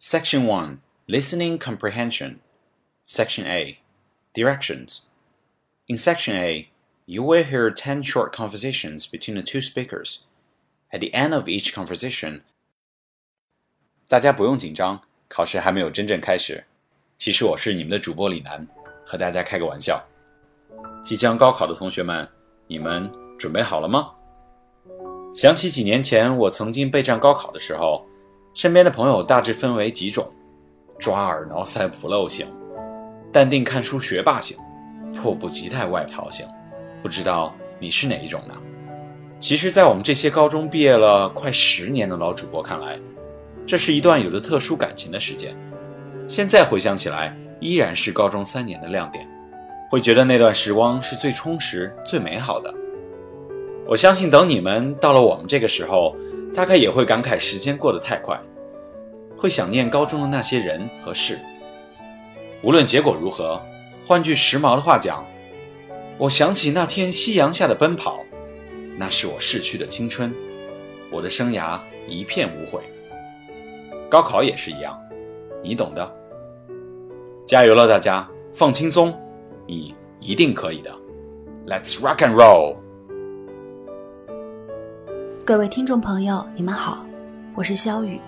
Section 1 Listening Comprehension. Section A Directions. In Section A, you will hear 10 short conversations between the two speakers. At the end of each conversation, 大家不用紧张，考试还没有真正开始。其实我是你们的主播李楠，和大家开个玩笑。即将高考的同学们，你们准备好了吗？想起几年前我曾经备战高考的时候。 身边的朋友大致分为几种：抓耳挠腮不漏型、淡定看书学霸型、迫不及待外逃型。不知道你是哪一种呢？其实，在我们这些高中毕业了快十年的老主播看来，这是一段有着特殊感情的时间。现在回想起来，依然是高中三年的亮点，会觉得那段时光是最充实、最美好的。我相信，等你们到了我们这个时候。大概也会感慨时间过得太快，会想念高中的那些人和事。无论结果如何，换句时髦的话讲，我想起那天夕阳下的奔跑，那是我逝去的青春，我的生涯一片无悔。高考也是一样，你懂的。加油了，大家，放轻松，你一定可以的。Let's rock and roll。各位听众朋友，你们好，我是肖雨。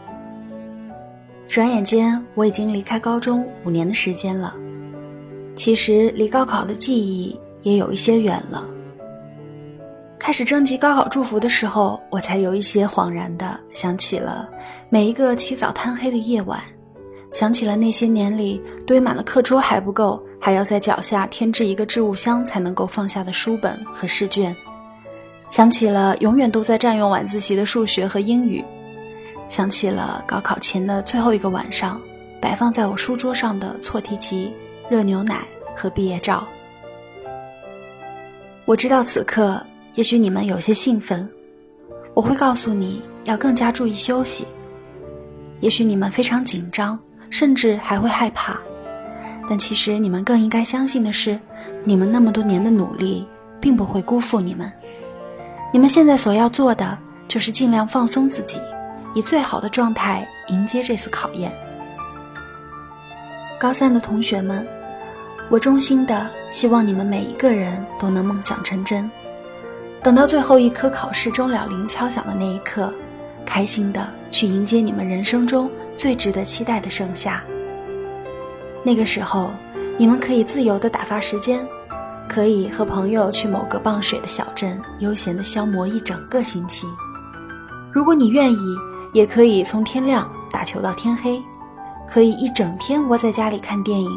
转眼间，我已经离开高中五年的时间了。其实，离高考的记忆也有一些远了。开始征集高考祝福的时候，我才有一些恍然的想起了每一个起早贪黑的夜晚，想起了那些年里堆满了课桌还不够，还要在脚下添置一个置物箱才能够放下的书本和试卷。想起了永远都在占用晚自习的数学和英语，想起了高考前的最后一个晚上，摆放在我书桌上的错题集、热牛奶和毕业照。我知道此刻也许你们有些兴奋，我会告诉你要更加注意休息。也许你们非常紧张，甚至还会害怕，但其实你们更应该相信的是，你们那么多年的努力并不会辜负你们。你们现在所要做的，就是尽量放松自己，以最好的状态迎接这次考验。高三的同学们，我衷心的希望你们每一个人都能梦想成真，等到最后一科考试钟了铃敲响的那一刻，开心的去迎接你们人生中最值得期待的盛夏。那个时候，你们可以自由的打发时间。可以和朋友去某个傍水的小镇，悠闲的消磨一整个星期。如果你愿意，也可以从天亮打球到天黑，可以一整天窝在家里看电影，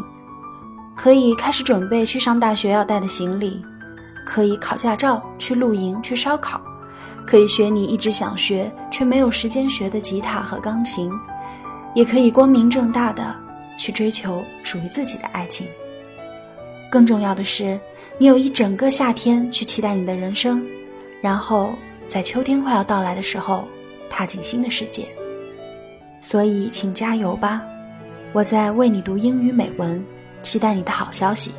可以开始准备去上大学要带的行李，可以考驾照、去露营、去烧烤，可以学你一直想学却没有时间学的吉他和钢琴，也可以光明正大的去追求属于自己的爱情。更重要的是。你有一整个夏天去期待你的人生，然后在秋天快要到来的时候，踏进新的世界。所以，请加油吧！我在为你读英语美文，期待你的好消息。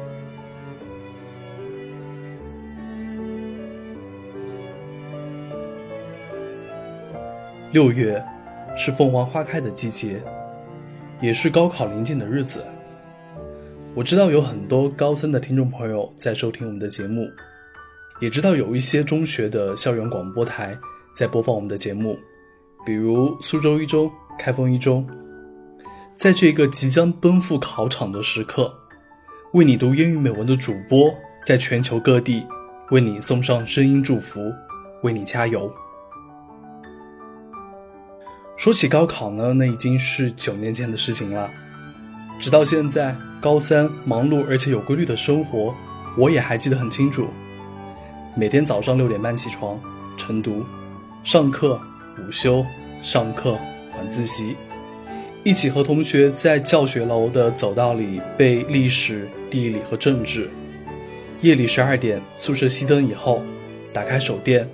六月，是凤凰花开的季节，也是高考临近的日子。我知道有很多高三的听众朋友在收听我们的节目，也知道有一些中学的校园广播台在播放我们的节目，比如苏州一中、开封一中。在这个即将奔赴考场的时刻，为你读英语美文的主播在全球各地为你送上声音祝福，为你加油。说起高考呢，那已经是九年前的事情了。直到现在，高三忙碌而且有规律的生活，我也还记得很清楚。每天早上六点半起床晨读，上课、午休、上课、晚自习，一起和同学在教学楼的走道里背历史、地理和政治。夜里十二点，宿舍熄灯以后，打开手电，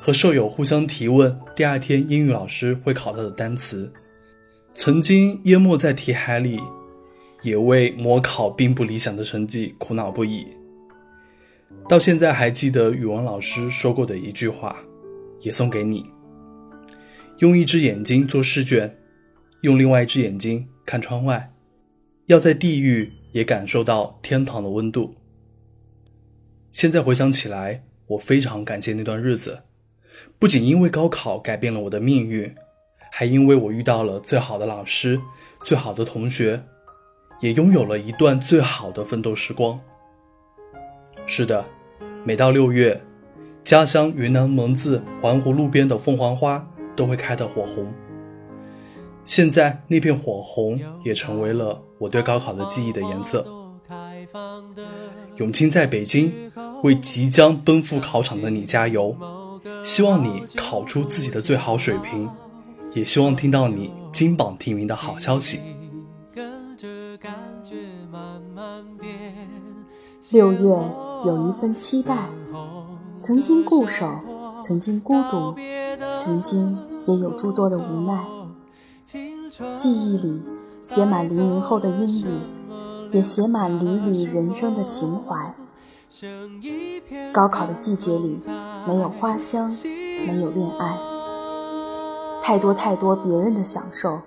和舍友互相提问第二天英语老师会考到的单词。曾经淹没在题海里。也为模考并不理想的成绩苦恼不已。到现在还记得语文老师说过的一句话，也送给你：用一只眼睛做试卷，用另外一只眼睛看窗外，要在地狱也感受到天堂的温度。现在回想起来，我非常感谢那段日子，不仅因为高考改变了我的命运，还因为我遇到了最好的老师、最好的同学，也拥有了一段最好的奋斗时光。是的，每到六月，家乡云南蒙自环湖路边的凤凰花都会开得火红。现在那片火红也成为了我对高考的记忆的颜色。永清在北京，为即将奔赴考场的你加油！希望你考出自己的最好水平，也希望听到你金榜题名的好消息。六月有一份期待，曾经固守，曾经孤独，曾经也有诸多的无奈。记忆里写满黎明后的阴雨，也写满缕缕人生的情怀。高考的季节里，没有花香，没有恋爱，太多太多别人的享受，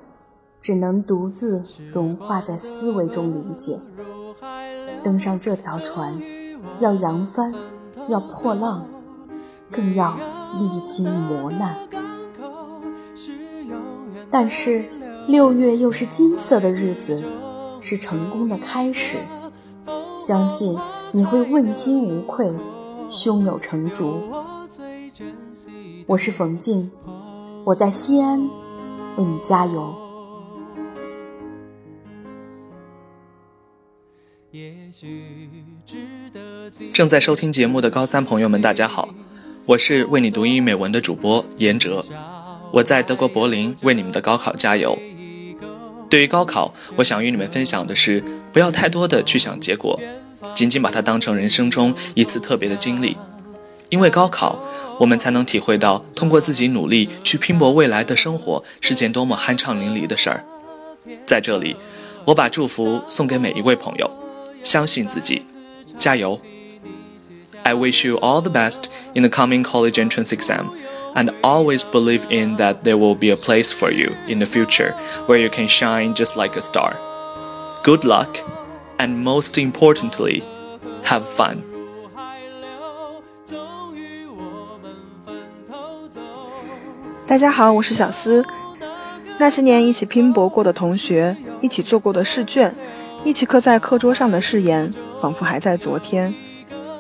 只能独自融化在思维中理解。登上这条船，要扬帆，要破浪，更要历经磨难。但是。六月又是金色的日子，是成功的开始。相信你会问心无愧，胸有成竹。我是冯静，我在西安为你加油。正在收听节目的高三朋友们，大家好，我是为你读英语美文的主播严哲。我在德国柏林为你们的高考加油。对于高考，我想与你们分享的是，不要太多的去想结果，仅仅把它当成人生中一次特别的经历。因为高考，我们才能体会到通过自己努力去拼搏未来的生活是件多么酣畅淋漓的事儿。在这里，我把祝福送给每一位朋友，相信自己，加油！I wish you all the best in the coming college entrance exam. and always believe in that there will be a place for you in the future where you can shine just like a star. Good luck, and most importantly, have fun. 大家好，我是小思。那些年一起拼搏过的同学，一起做过的试卷，一起刻在课桌上的誓言，仿佛还在昨天。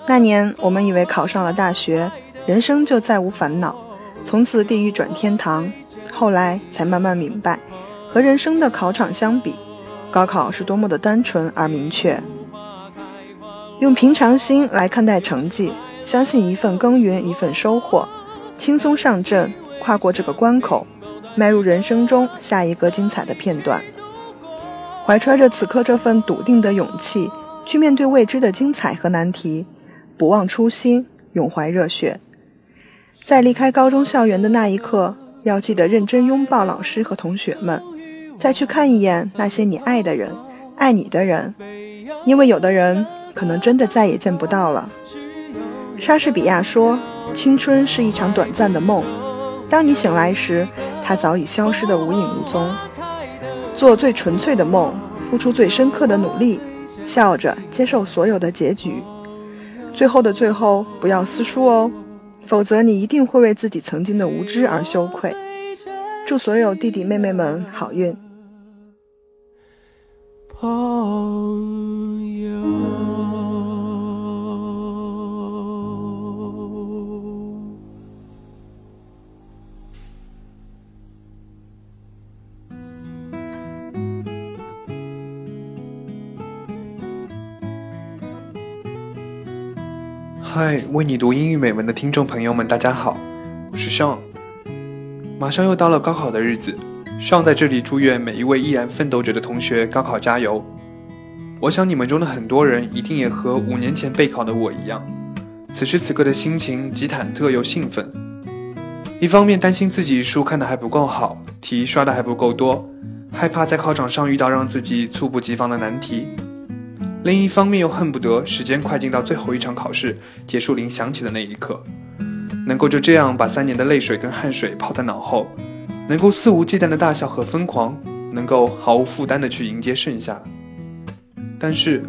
那年，我们以为考上了大学，人生就再无烦恼。 从此地狱转天堂，后来才慢慢明白，和人生的考场相比，高考是多么的单纯而明确。用平常心来看待成绩，相信一份耕耘一份收获，轻松上阵，跨过这个关口，迈入人生中下一个精彩的片段。怀揣着此刻这份笃定的勇气，去面对未知的精彩和难题，不忘初心，永怀热血。在离开高中校园的那一刻，要记得认真拥抱老师和同学们，再去看一眼那些你爱的人、爱你的人，因为有的人可能真的再也见不到了。莎士比亚说：“青春是一场短暂的梦，当你醒来时，它早已消失得无影无踪。”做最纯粹的梦，付出最深刻的努力，笑着接受所有的结局。最后的最后，不要撕书哦。否则，你一定会为自己曾经的无知而羞愧。祝所有弟弟妹妹们好运。嗨，为你读英语美文的听众朋友们，大家好，我是 Sean。马上又到了高考的日子，Sean 在这里祝愿每一位依然奋斗着的同学高考加油。我想你们中的很多人一定也和五年前备考的我一样，此时此刻的心情既忐忑又兴奋。一方面担心自己书看的还不够好，题刷的还不够多，害怕在考场上遇到让自己猝不及防的难题。另一方面又恨不得时间快进到最后一场考试结束铃响起的那一刻，能够就这样把三年的泪水跟汗水抛在脑后，能够肆无忌惮的大笑和疯狂，能够毫无负担地去迎接剩下。但是，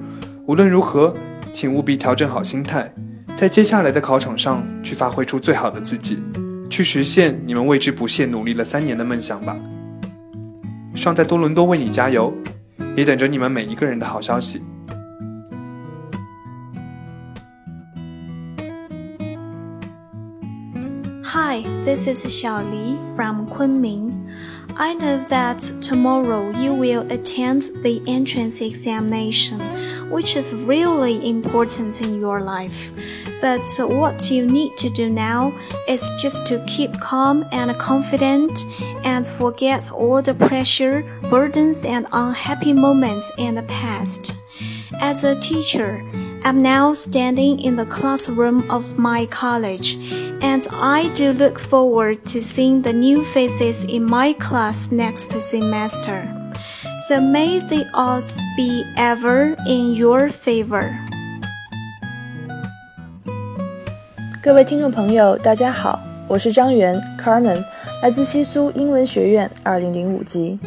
无论如何，请务必调整好心态，在接下来的考场上去发挥出最好的自己，去实现你们为之不懈努力了三年的梦想吧。尚在多伦多为你加油，也等着你们每一个人的好消息。Hi, this is Xiaoli from Kunming. I know that tomorrow you will attend the entrance examination, which is really important in your life. But what you need to do now is just to keep calm and confident and forget all the pressure, burdens, and unhappy moments in the past. As a teacher, I'm now standing in the classroom of my college, and I do look forward to seeing the new faces in my class next semester. So may the odds be ever in your favor. 各位听众朋友，大家好，我是张元 Carmen，来自西苏英文学院2005级。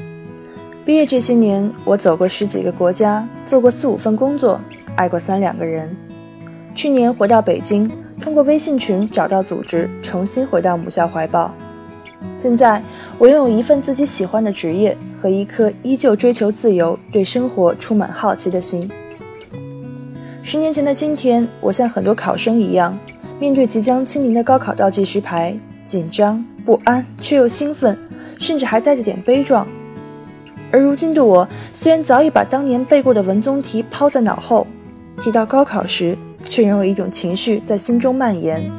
毕业这些年，我走过十几个国家，做过四五份工作，爱过三两个人。 去年回到北京，通过微信群找到组织，重新回到母校怀抱。现在，我拥有一份自己喜欢的职业和一颗依旧追求自由、对生活充满好奇的心。十年前的今天，我像很多考生一样，面对即将亲临的高考倒计时牌，紧张、不安，却又兴奋，甚至还带着点悲壮。而如今的我，虽然早已把当年背过的文综题抛在脑后，提到高考时，却仍有一种情绪在心中蔓延，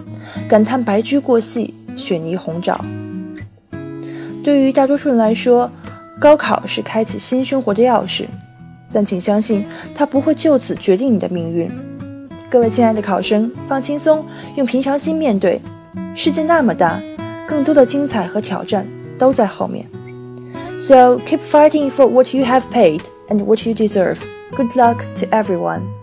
感叹白驹过隙，雪泥红爪。对于大多数人来说，高考是开启新生活的钥匙，但请相信，它不会就此决定你的命运。各位亲爱的考生，放轻松，用平常心面对。世界那么大，更多的精彩和挑战都在后面。So keep fighting for what you have paid and what you deserve. Good luck to everyone.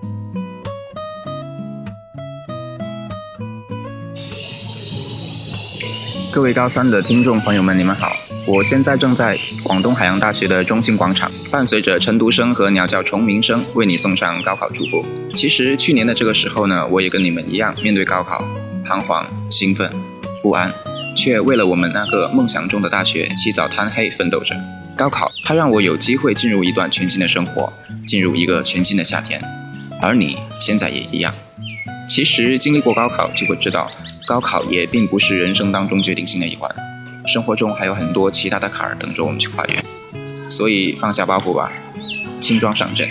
各位高三的听众朋友们，你们好！我现在正在广东海洋大学的中心广场，伴随着晨读声和鸟叫虫鸣声，为你送上高考祝福。其实去年的这个时候呢，我也跟你们一样，面对高考，彷徨、兴奋、不安，却为了我们那个梦想中的大学起早贪黑奋斗着。高考，它让我有机会进入一段全新的生活，进入一个全新的夏天。而你现在也一样。其实经历过高考，就会知道。高考也并不是人生当中决定性的一环，生活中还有很多其他的坎儿等着我们去跨越，所以放下包袱吧，轻装上阵，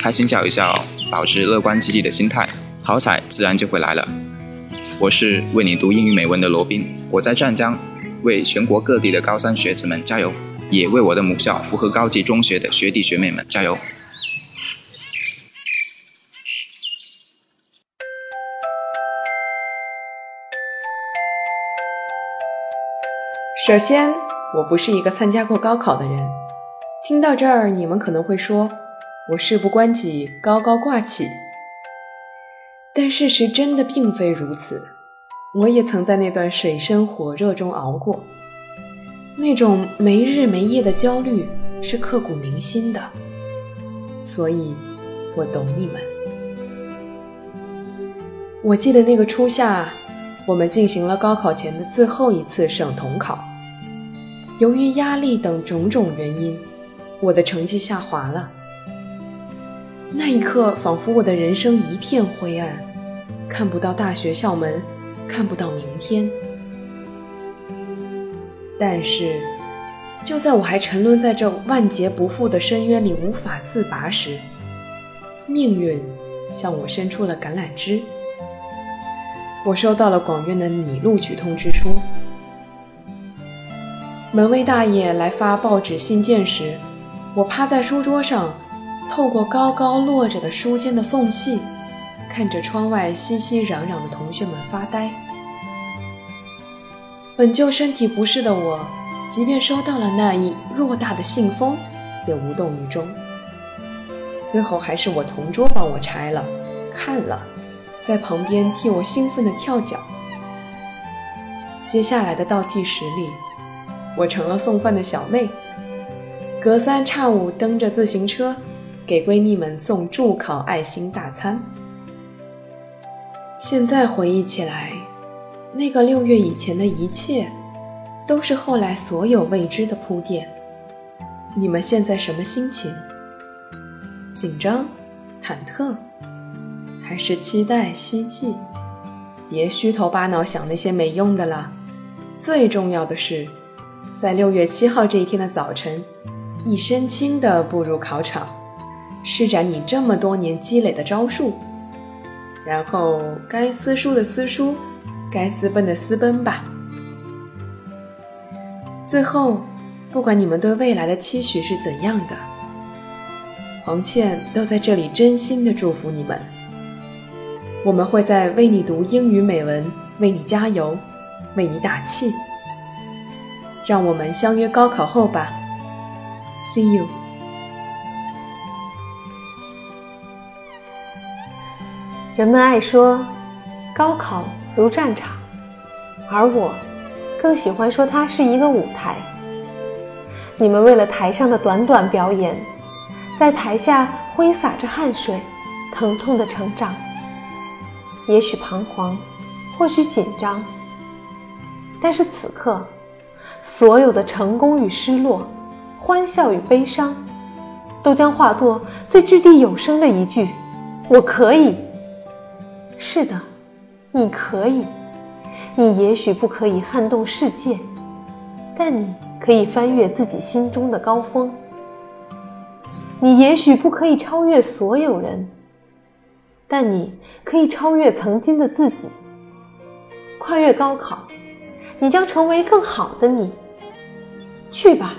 开心笑一笑，保持乐观积极的心态，好彩自然就会来了。我是为你读英语美文的罗宾，我在湛江为全国各地的高三学子们加油，也为我的母校符合高级中学的学弟学妹们加油。首先，我不是一个参加过高考的人。听到这儿，你们可能会说，我事不关己，高高挂起。但事实真的并非如此。我也曾在那段水深火热中熬过，那种没日没夜的焦虑是刻骨铭心的。所以，我懂你们。我记得那个初夏，我们进行了高考前的最后一次省统考。由于压力等种种原因，我的成绩下滑了。那一刻，仿佛我的人生一片灰暗，看不到大学校门，看不到明天。但是，就在我还沉沦在这万劫不复的深渊里无法自拔时，命运向我伸出了橄榄枝。我收到了广院的拟录取通知书。门卫大爷来发报纸信件时，我趴在书桌上，透过高高落着的书签的缝隙，看着窗外熙熙攘攘的同学们发呆。本就身体不适的我，即便收到了那一偌大的信封，也无动于衷。最后还是我同桌帮我拆了，看了，在旁边替我兴奋地跳脚。接下来的倒计时里。我成了送饭的小妹，隔三差五蹬着自行车，给闺蜜们送助考爱心大餐。现在回忆起来，那个六月以前的一切，都是后来所有未知的铺垫。你们现在什么心情？紧张、忐忑，还是期待、希冀？别虚头巴脑想那些没用的了。最重要的是，在六月七号这一天的早晨，一身轻地步入考场，施展你这么多年积累的招数，然后该撕书的撕书，该私奔的私奔吧。最后，不管你们对未来的期许是怎样的，黄倩都在这里真心的祝福你们。我们会在为你读英语美文，为你加油，为你打气。让我们相约高考后吧，See you。人们爱说，高考如战场，而我更喜欢说它是一个舞台。你们为了台上的短短表演，在台下挥洒着汗水，疼痛的成长。也许彷徨，或许紧张，但是此刻，所有的成功与失落，欢笑与悲伤，都将化作最掷地有声的一句：“我可以。”是的，你可以。你也许不可以撼动世界，但你可以翻越自己心中的高峰。你也许不可以超越所有人。但你可以超越曾经的自己，跨越高考，你将成为更好的你。去吧，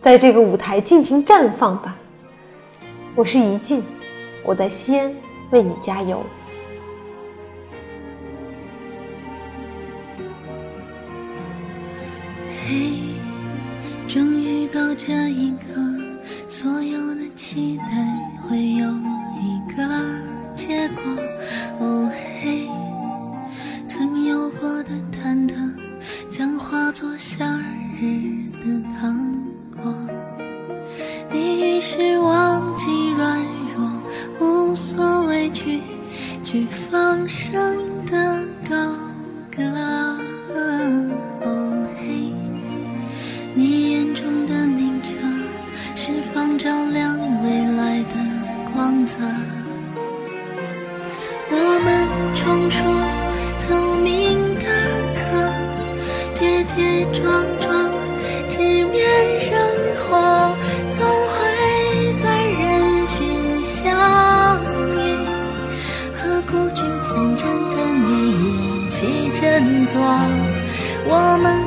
在这个舞台尽情绽放吧。我是怡静，我在西安为你加油。嘿，终于到这一刻，所有的期待撞撞，直面生活，总会在人群相遇，和孤军奋战的你一起振作。我们